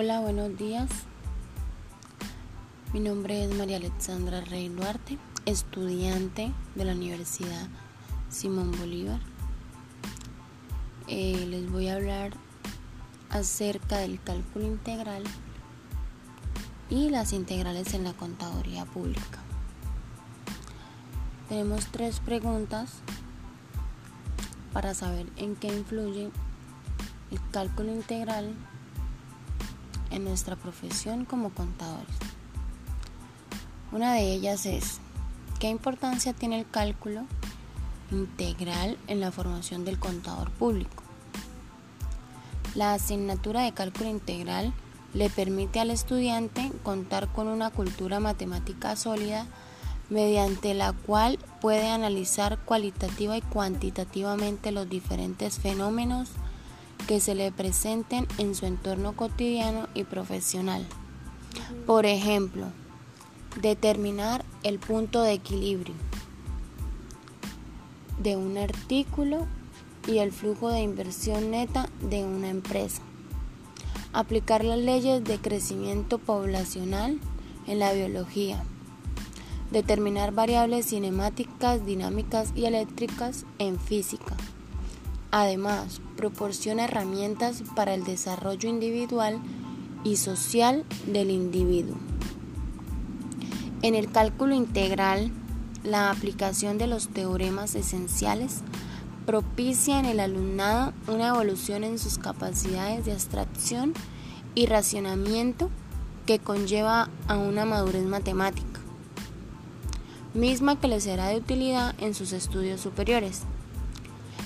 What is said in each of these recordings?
Hola, buenos días. Mi nombre es María Alexandra Rey Duarte, estudiante de la Universidad Simón Bolívar. Eh, les voy a hablar acerca del cálculo integral y las integrales en la contaduría pública. Tenemos tres preguntas para saber en qué influye el cálculo integral en nuestra profesión como contadores. Una de ellas es, ¿qué importancia tiene el cálculo integral en la formación del contador público? La asignatura de cálculo integral le permite al estudiante contar con una cultura matemática sólida mediante la cual puede analizar cualitativa y cuantitativamente los diferentes fenómenos que se le presenten en su entorno cotidiano y profesional. Por ejemplo, determinar el punto de equilibrio de un artículo y el flujo de inversión neta de una empresa. Aplicar las leyes de crecimiento poblacional en la biología. Determinar variables cinemáticas, dinámicas y eléctricas en física. Además, proporciona herramientas para el desarrollo individual y social del individuo. En el cálculo integral, la aplicación de los teoremas esenciales propicia en el alumnado una evolución en sus capacidades de abstracción y racionamiento que conlleva a una madurez matemática, misma que le será de utilidad en sus estudios superiores.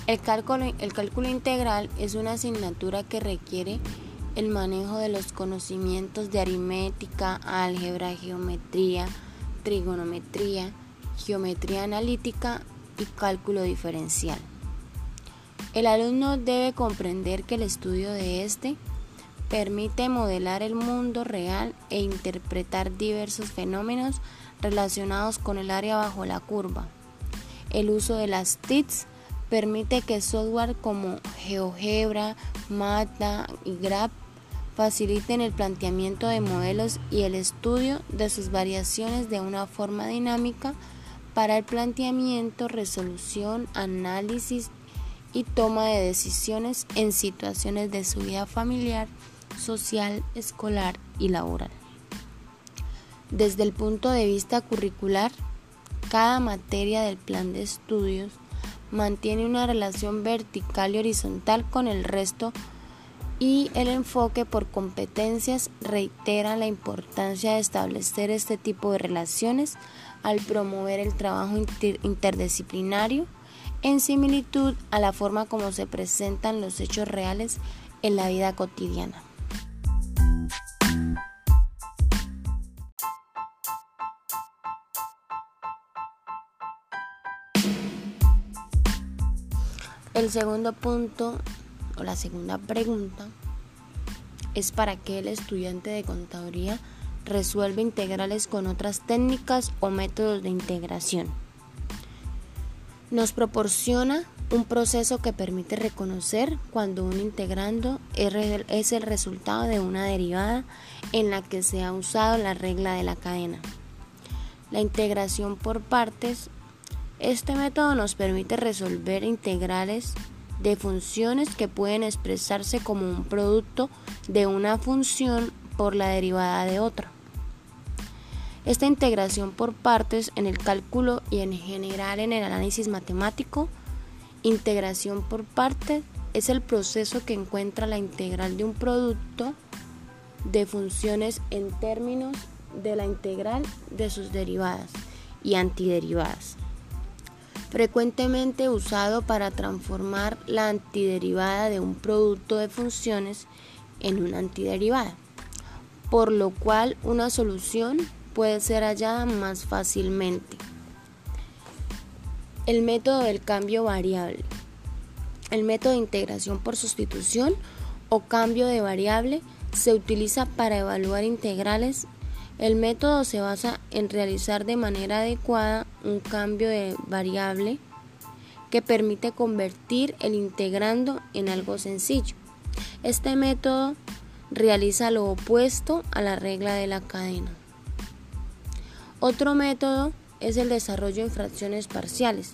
El cálculo, integral es una asignatura que requiere el manejo de los conocimientos de aritmética, álgebra, geometría, trigonometría, geometría analítica y cálculo diferencial. El alumno debe comprender que el estudio de este permite modelar el mundo real e interpretar diversos fenómenos relacionados con el área bajo la curva. El uso de las TICs permite que software como GeoGebra, Mata y Graph faciliten el planteamiento de modelos y el estudio de sus variaciones de una forma dinámica para el planteamiento, resolución, análisis y toma de decisiones en situaciones de su vida familiar, social, escolar y laboral. Desde el punto de vista curricular, cada materia del plan de estudios mantiene una relación vertical y horizontal con el resto y el enfoque por competencias reitera la importancia de establecer este tipo de relaciones al promover el trabajo interdisciplinario en similitud a la forma como se presentan los hechos reales en la vida cotidiana. El segundo punto o la segunda pregunta es para qué el estudiante de contaduría resuelve integrales con otras técnicas o métodos de integración. Nos proporciona un proceso que permite reconocer cuando un integrando es el resultado de una derivada en la que se ha usado la regla de la cadena. La integración por partes este método nos permite resolver integrales de funciones que pueden expresarse como un producto de una función por la derivada de otra. Esta integración por partes en el cálculo y en general en el análisis matemático, integración por partes es el proceso que encuentra la integral de un producto de funciones en términos de la integral de sus derivadas y antiderivadas frecuentemente usado para transformar la antiderivada de un producto de funciones en una antiderivada, por lo cual una solución puede ser hallada más fácilmente. El método del cambio variable. El método de integración por sustitución o cambio de variable se utiliza para evaluar integrales el método se basa en realizar de manera adecuada un cambio de variable que permite convertir el integrando en algo sencillo. Este método realiza lo opuesto a la regla de la cadena. Otro método es el desarrollo en fracciones parciales.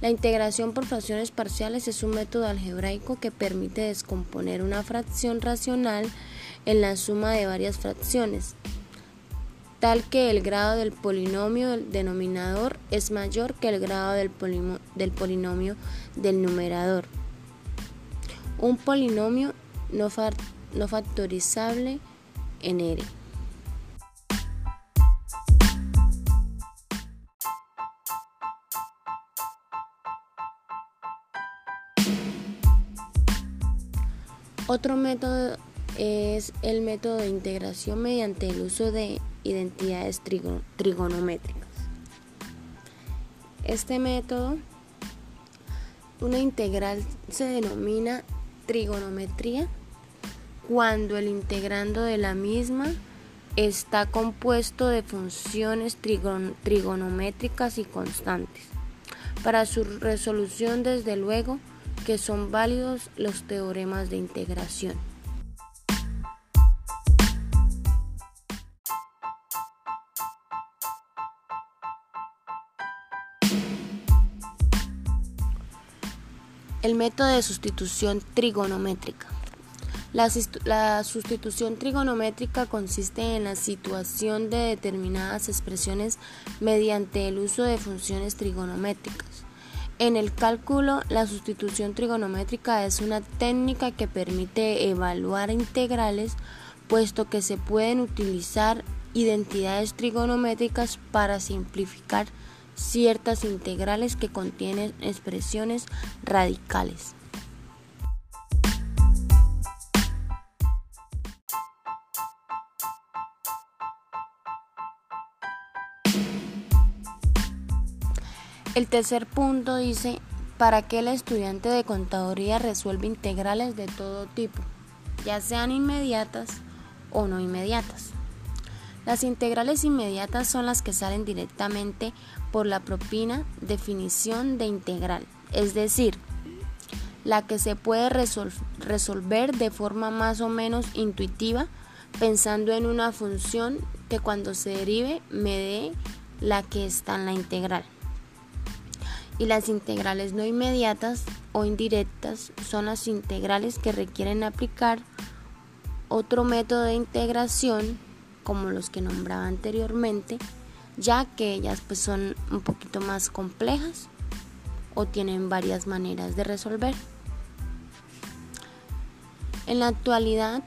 La integración por fracciones parciales es un método algebraico que permite descomponer una fracción racional en la suma de varias fracciones, tal que el grado del polinomio del denominador es mayor que el grado del, polinomio del numerador. Un polinomio no, no factorizable en R. Otro método es el método de integración mediante el uso de identidades trigonométricas. Este método, una integral se denomina trigonometría cuando el integrando de la misma está compuesto de funciones trigonométricas y constantes. Para su resolución, desde luego, que son válidos los teoremas de integración. El método de sustitución trigonométrica. La, sustitución trigonométrica consiste en la situación de determinadas expresiones mediante el uso de funciones trigonométricas. En el cálculo, la sustitución trigonométrica es una técnica que permite evaluar integrales, puesto que se pueden utilizar identidades trigonométricas para simplificar ciertas integrales que contienen expresiones radicales. El tercer punto dice, ¿para qué el estudiante de contaduría resuelve integrales de todo tipo, ya sean inmediatas o no inmediatas? Las integrales inmediatas son las que salen directamente por la propina definición de integral, es decir, la que se puede resolver de forma más o menos intuitiva pensando en una función que cuando se derive me dé la que está en la integral. Y las integrales no inmediatas o indirectas son las integrales que requieren aplicar otro método de integración como los que nombraba anteriormente, ya que ellas pues son un poquito más complejas o tienen varias maneras de resolver. En la actualidad,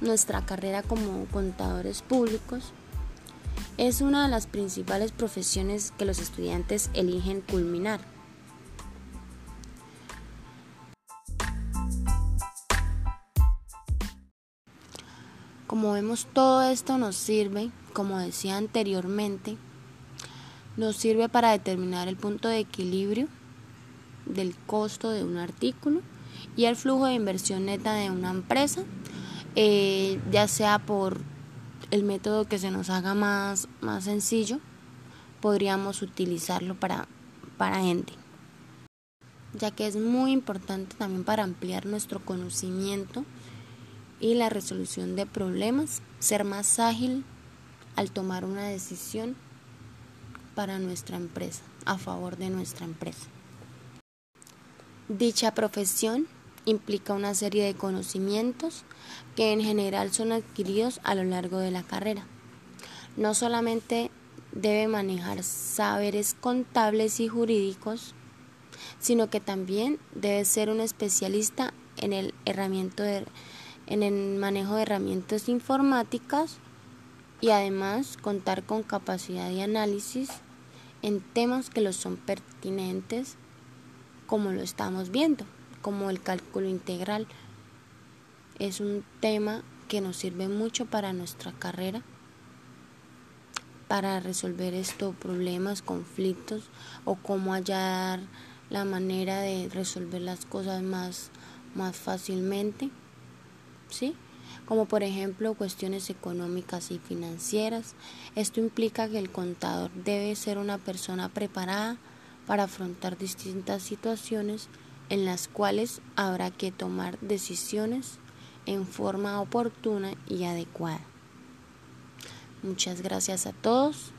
nuestra carrera como contadores públicos es una de las principales profesiones que los estudiantes eligen culminar. Como vemos, todo esto nos sirve, como decía anteriormente, nos sirve para determinar el punto de equilibrio del costo de un artículo y el flujo de inversión neta de una empresa, eh, ya sea por el método que se nos haga más, más sencillo, podríamos utilizarlo para, para ende, ya que es muy importante también para ampliar nuestro conocimiento y la resolución de problemas, ser más ágil al tomar una decisión para nuestra empresa, a favor de nuestra empresa. Dicha profesión implica una serie de conocimientos que en general son adquiridos a lo largo de la carrera. No solamente debe manejar saberes contables y jurídicos, sino que también debe ser un especialista en el herramienta de en el manejo de herramientas informáticas y además contar con capacidad de análisis en temas que los son pertinentes como lo estamos viendo, como el cálculo integral. Es un tema que nos sirve mucho para nuestra carrera, para resolver estos problemas, conflictos o cómo hallar la manera de resolver las cosas más, más fácilmente. Como por ejemplo cuestiones económicas y financieras. Esto implica que el contador debe ser una persona preparada para afrontar distintas situaciones en las cuales habrá que tomar decisiones en forma oportuna y adecuada. Muchas gracias a todos.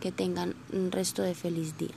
Que tengan un resto de feliz día.